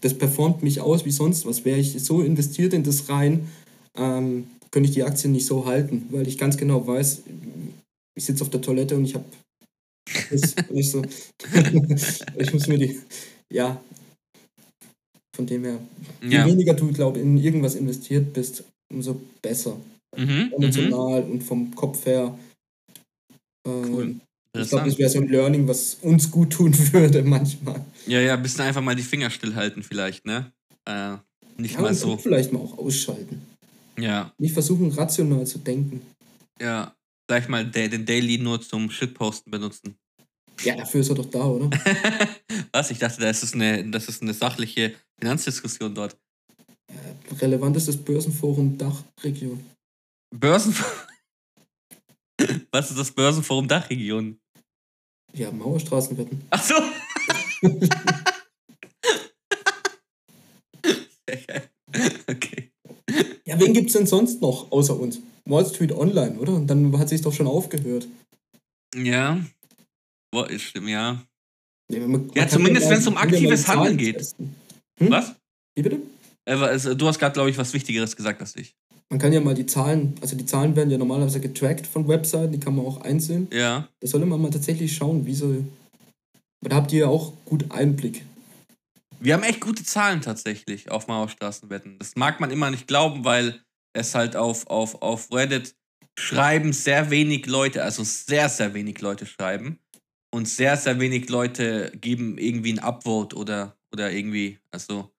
Das performt mich aus wie sonst was. Wäre ich so investiert in das rein, ähm, könnte ich die Aktien nicht so halten, weil ich ganz genau weiß, ich sitze auf der Toilette und ich habe nicht so. ich muss mir die. Ja. Von dem her. Je ja. weniger du, glaube in irgendwas investiert bist, umso besser. Mhm, Emotional mhm. und vom Kopf her. Ähm, cool. Ich glaube, das wäre so ein Learning, was uns gut tun würde manchmal. Ja, ja, ein bisschen einfach mal die Finger stillhalten vielleicht, ne? Äh, nicht ja, mal so. Vielleicht mal auch ausschalten. Ja. Nicht versuchen, rational zu denken. Ja, gleich mal den Daily nur zum Shitposten benutzen. Ja, dafür ist er doch da, oder? Was? Ich dachte, das ist eine, das ist eine sachliche Finanzdiskussion dort. Ja, relevant ist das Börsenforum Dachregion. Börsenforum? Was ist das Börsenforum Dachregion? Ja, Mauerstraßenwetten. Ach so. okay. Ja, wen gibt es denn sonst noch außer uns? Wall Street Online, oder? Und dann hat sich doch schon aufgehört. Ja. Boah, stimmt, ja. Ja, man, ja zumindest wenn es um aktives Handeln geht. Hm? Was? Wie bitte? Äh, also, du hast gerade, glaube ich, was Wichtigeres gesagt als ich. Man kann ja mal die Zahlen, also die Zahlen werden ja normalerweise getrackt von Webseiten, die kann man auch einsehen. Ja. Da sollte man mal tatsächlich schauen, wie so. Da habt ihr ja auch gut Einblick. Wir haben echt gute Zahlen tatsächlich auf Mauerstraßenwetten. Das mag man immer nicht glauben, weil es halt auf, auf, auf Reddit schreiben sehr wenig Leute, also sehr, sehr wenig Leute schreiben. Und sehr, sehr wenig Leute geben irgendwie ein Upvote oder, oder irgendwie, also.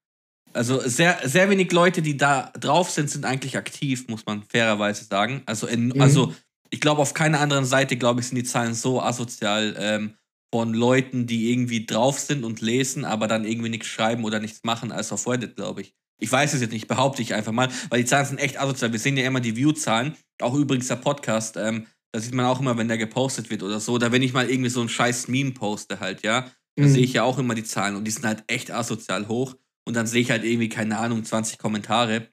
Also sehr, sehr wenig Leute, die da drauf sind, sind eigentlich aktiv, muss man fairerweise sagen. Also, in, mhm. also ich glaube, auf keiner anderen Seite, glaube ich, sind die Zahlen so asozial ähm, von Leuten, die irgendwie drauf sind und lesen, aber dann irgendwie nichts schreiben oder nichts machen, als auf Reddit, glaube ich. Ich weiß es jetzt nicht, behaupte ich einfach mal, weil die Zahlen sind echt asozial. Wir sehen ja immer die View-Zahlen, auch übrigens der Podcast. Ähm, da sieht man auch immer, wenn der gepostet wird oder so. Oder wenn ich mal irgendwie so ein scheiß Meme poste halt, ja. Da mhm. sehe ich ja auch immer die Zahlen und die sind halt echt asozial hoch. Und dann sehe ich halt irgendwie, keine Ahnung, 20 Kommentare.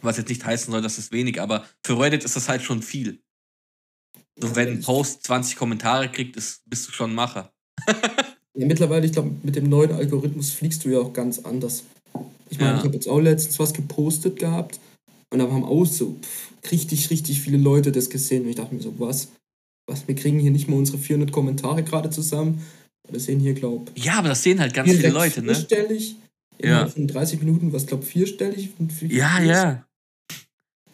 Was jetzt nicht heißen soll, dass es wenig, aber für Reddit ist das halt schon viel. So, wenn ein Post 20 Kommentare kriegt, ist, bist du schon ein Macher. ja, mittlerweile, ich glaube, mit dem neuen Algorithmus fliegst du ja auch ganz anders. Ich meine, ja. ich habe jetzt auch letztens was gepostet gehabt und da haben auch so pff, richtig, richtig viele Leute das gesehen. Und ich dachte mir so, was? Was? Wir kriegen hier nicht mal unsere 400 Kommentare gerade zusammen. Das sehen hier, glaube ich. Ja, aber das sehen halt ganz viele Leute, ne? Vierstellig. Ja. Von 30 Minuten, was glaube vierstellig. Ja, ja.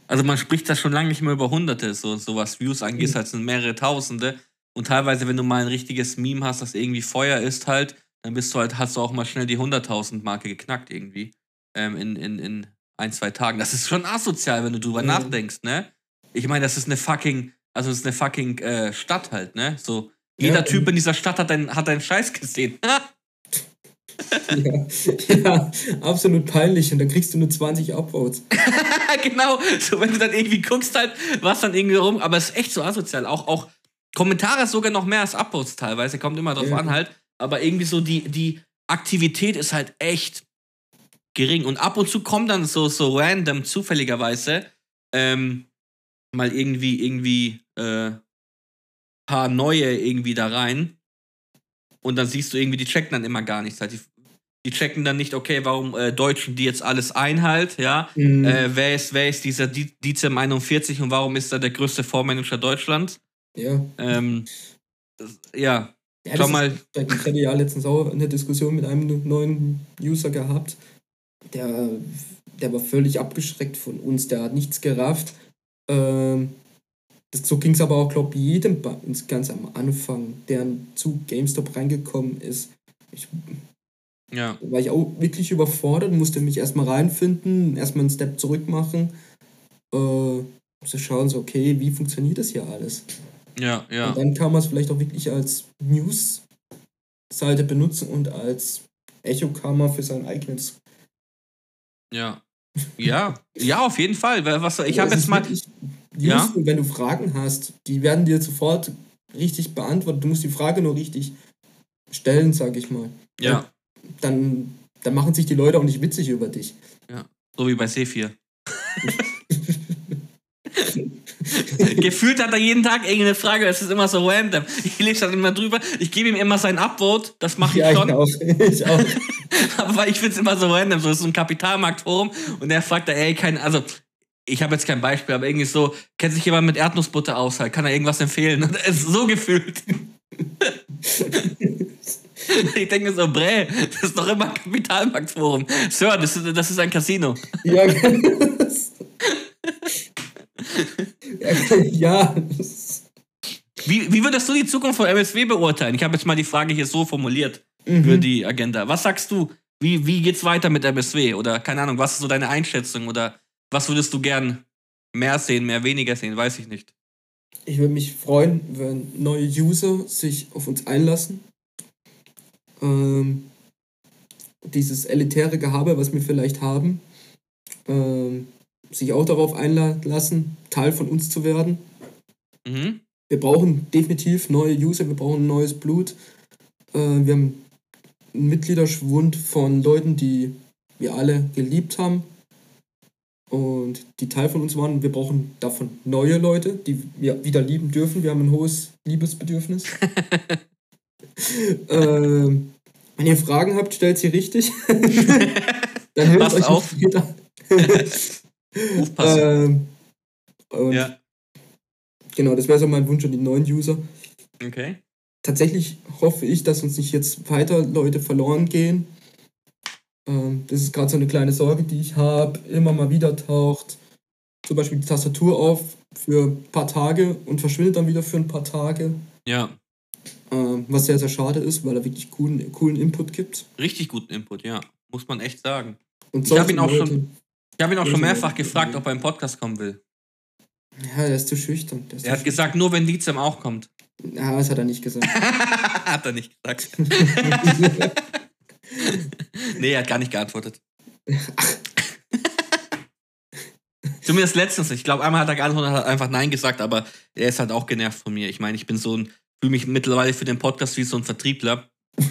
Also man spricht da schon lange nicht mehr über Hunderte, so, so was Views angeht, mhm. halt sind mehrere Tausende. Und teilweise, wenn du mal ein richtiges Meme hast, das irgendwie Feuer ist halt, dann bist du halt, hast du auch mal schnell die 100.000 Marke geknackt irgendwie. Ähm, in, in, in ein, zwei Tagen. Das ist schon asozial, wenn du drüber mhm. nachdenkst, ne? Ich meine, das ist eine fucking, also das ist eine fucking äh, Stadt halt, ne? So, jeder ja, Typ in dieser Stadt hat deinen hat einen Scheiß gesehen. ja, ja, absolut peinlich. Und dann kriegst du nur 20 Upvotes. genau, so wenn du dann irgendwie guckst, halt, was dann irgendwie rum. Aber es ist echt so asozial. Auch, auch Kommentare sogar noch mehr als Upvotes teilweise. Kommt immer drauf ja. an halt. Aber irgendwie so die, die Aktivität ist halt echt gering. Und ab und zu kommen dann so, so random, zufälligerweise, ähm, mal irgendwie, irgendwie, äh, paar neue irgendwie da rein. Und dann siehst du irgendwie, die checken dann immer gar nichts. Halt. Die, die checken dann nicht, okay, warum äh, deutschen die jetzt alles ein halt, ja? Mhm. Äh, wer, ist, wer ist dieser Dizem 41 und warum ist er der größte Vormanager Deutschlands? Ja. Ähm, ja. ja Schau mal. Ist, ich hatte ja letztens auch eine Diskussion mit einem neuen User gehabt der, der war völlig abgeschreckt von uns, der hat nichts gerafft. Ähm, das, so ging es aber auch, glaube ich, jedem bei uns ganz am Anfang, der zu GameStop reingekommen ist. Ich, ja. War ich auch wirklich überfordert, musste mich erstmal reinfinden, erstmal einen Step zurück machen, äh, zu schauen, so, okay, wie funktioniert das hier alles? Ja, ja. Und dann kann man es vielleicht auch wirklich als News-Seite benutzen und als Echo-Kammer für sein eigenes ja. Ja, ja, auf jeden Fall. Was, ich habe jetzt mal. Ja? wenn du Fragen hast, die werden dir sofort richtig beantwortet. Du musst die Frage nur richtig stellen, sag ich mal. Ja. Dann, dann machen sich die Leute auch nicht witzig über dich. Ja. So wie bei C4. Gefühlt hat er jeden Tag irgendeine Frage, es ist immer so random. Ich lese das immer drüber, ich gebe ihm immer sein Upvote, das mache ich ja, schon. Ich auch. Ich auch. Aber ich finde es immer so random, so ist so ein Kapitalmarktforum und er fragt da, ey, kein, also ich habe jetzt kein Beispiel, aber irgendwie so, kennt sich jemand mit Erdnussbutter aus, halt, kann er irgendwas empfehlen? Es ist so gefühlt. ich denke so, Brä, das ist doch immer Kapitalmarktforum. Sir, das ist, das ist ein Casino. Ja, ja. Wie, wie würdest du die Zukunft von MSW beurteilen? Ich habe jetzt mal die Frage hier so formuliert mhm. für die Agenda. Was sagst du? Wie, wie geht's weiter mit MSW? Oder keine Ahnung, was ist so deine Einschätzung? Oder was würdest du gern mehr sehen, mehr weniger sehen? Weiß ich nicht. Ich würde mich freuen, wenn neue User sich auf uns einlassen. Ähm, dieses elitäre Gehabe, was wir vielleicht haben, ähm, sich auch darauf einlassen, Teil von uns zu werden. Mhm. Wir brauchen definitiv neue User, wir brauchen neues Blut. Äh, wir haben einen Mitgliederschwund von Leuten, die wir alle geliebt haben und die Teil von uns waren. Wir brauchen davon neue Leute, die wir wieder lieben dürfen. Wir haben ein hohes Liebesbedürfnis. ähm, wenn ihr Fragen habt, stellt sie richtig. Dann hört euch auf. Aufpassen. Ähm, ja. Genau, das wäre so mein Wunsch an die neuen User. Okay. Tatsächlich hoffe ich, dass uns nicht jetzt weiter Leute verloren gehen. Ähm, das ist gerade so eine kleine Sorge, die ich habe. Immer mal wieder taucht zum Beispiel die Tastatur auf, für ein paar Tage und verschwindet dann wieder für ein paar Tage. Ja. Äh, was sehr, sehr schade ist, weil er wirklich coolen, coolen Input gibt. Richtig guten Input, ja. Muss man echt sagen. Und ich habe ihn auch Leute, schon, ich hab ihn auch schon mehrfach gefragt, ob er im Podcast kommen will. Ja, der ist zu schüchtern. er hat schüchtern. gesagt, nur wenn Dizem auch kommt. Ja, das hat er nicht gesagt. hat er nicht gesagt. nee, er hat gar nicht geantwortet. Zumindest letztens. Ich glaube, einmal hat er geantwortet und hat einfach Nein gesagt, aber er ist halt auch genervt von mir. Ich meine, ich bin so ein, fühle mich mittlerweile für den Podcast wie so ein Vertriebler.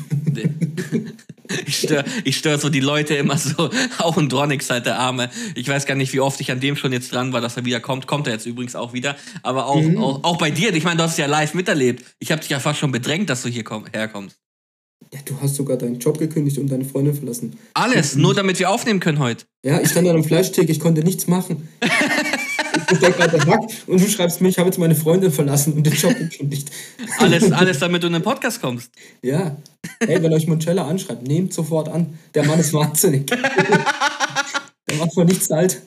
ich störe ich stör so die Leute immer so, auch ein Dronix halt der Arme. Ich weiß gar nicht, wie oft ich an dem schon jetzt dran war, dass er wieder kommt. Kommt er jetzt übrigens auch wieder. Aber auch, mhm. auch, auch, bei dir, ich meine, du hast es ja live miterlebt. Ich habe dich ja fast schon bedrängt, dass du hier komm, herkommst. Ja, du hast sogar deinen Job gekündigt und deine Freundin verlassen. Alles, nur damit wir aufnehmen können heute. Ja, ich stand an einem Fleischtheke, ich konnte nichts machen. ich denke gerade Hack und du schreibst mir, ich habe jetzt meine Freundin verlassen und den Job gekündigt. Alles, alles, damit du in den Podcast kommst. Ja. Hey, wenn euch Moncella anschreibt, nehmt sofort an. Der Mann ist wahnsinnig. Der macht von nichts alt.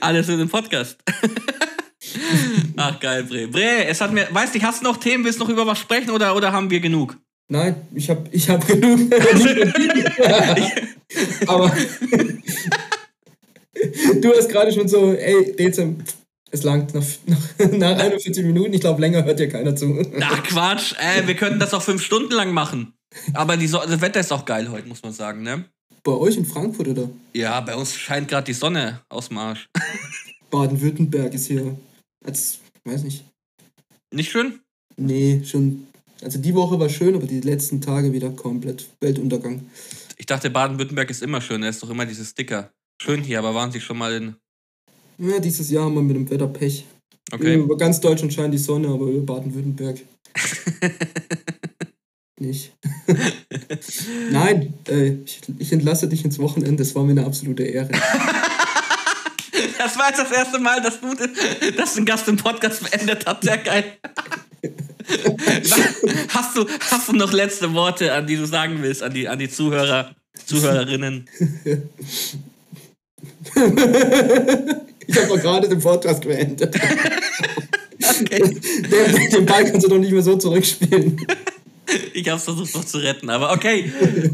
Alles in den Podcast. Ach geil, Bre. Bre, es hat mir, weißt du, hast du noch Themen, willst du noch über was sprechen oder, oder haben wir genug? Nein, ich habe ich hab genug. Aber du hast gerade schon so, ey, Dezem, es langt nach, nach, nach 41 Minuten. Ich glaube, länger hört dir keiner zu. Ach Quatsch, ey, wir könnten das auch fünf Stunden lang machen. Aber die so das Wetter ist auch geil heute, muss man sagen, ne? Bei euch in Frankfurt, oder? Ja, bei uns scheint gerade die Sonne aus dem Arsch. Baden-Württemberg ist hier, als, weiß nicht. Nicht schön? Nee, schon also die Woche war schön, aber die letzten Tage wieder komplett Weltuntergang. Ich dachte, Baden-Württemberg ist immer schön. Da ist doch immer dieses Sticker. Schön hier, aber waren Sie schon mal in. Ja, dieses Jahr haben wir mit dem Wetter Pech. Okay. Über ganz Deutschland scheint die Sonne, aber über Baden-Württemberg. nicht. Nein, äh, ich, ich, entlasse dich ins Wochenende. Es war mir eine absolute Ehre. das war jetzt das erste Mal, dass du dass ein Gast im Podcast beendet hat. Sehr geil. hast, du, hast du noch letzte Worte, an die du sagen willst, an die, an die Zuhörer, Zuhörerinnen? ich habe doch gerade den Podcast beendet. Okay. Den, den Ball kannst du doch nicht mehr so zurückspielen. Ich habe versucht noch zu retten, aber okay.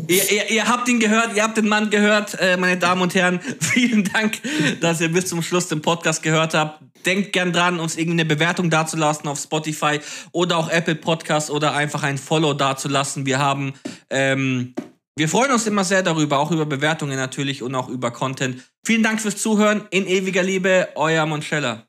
ihr, ihr, ihr, habt ihn gehört, ihr habt den Mann gehört, äh, meine Damen und Herren. Vielen Dank, dass ihr bis zum Schluss den Podcast gehört habt. Denkt gern dran, uns irgendeine Bewertung dazulassen auf Spotify oder auch Apple Podcast oder einfach ein Follow dazulassen. Wir haben, ähm, wir freuen uns immer sehr darüber, auch über Bewertungen natürlich und auch über Content. Vielen Dank fürs Zuhören. In ewiger Liebe, euer Monschella.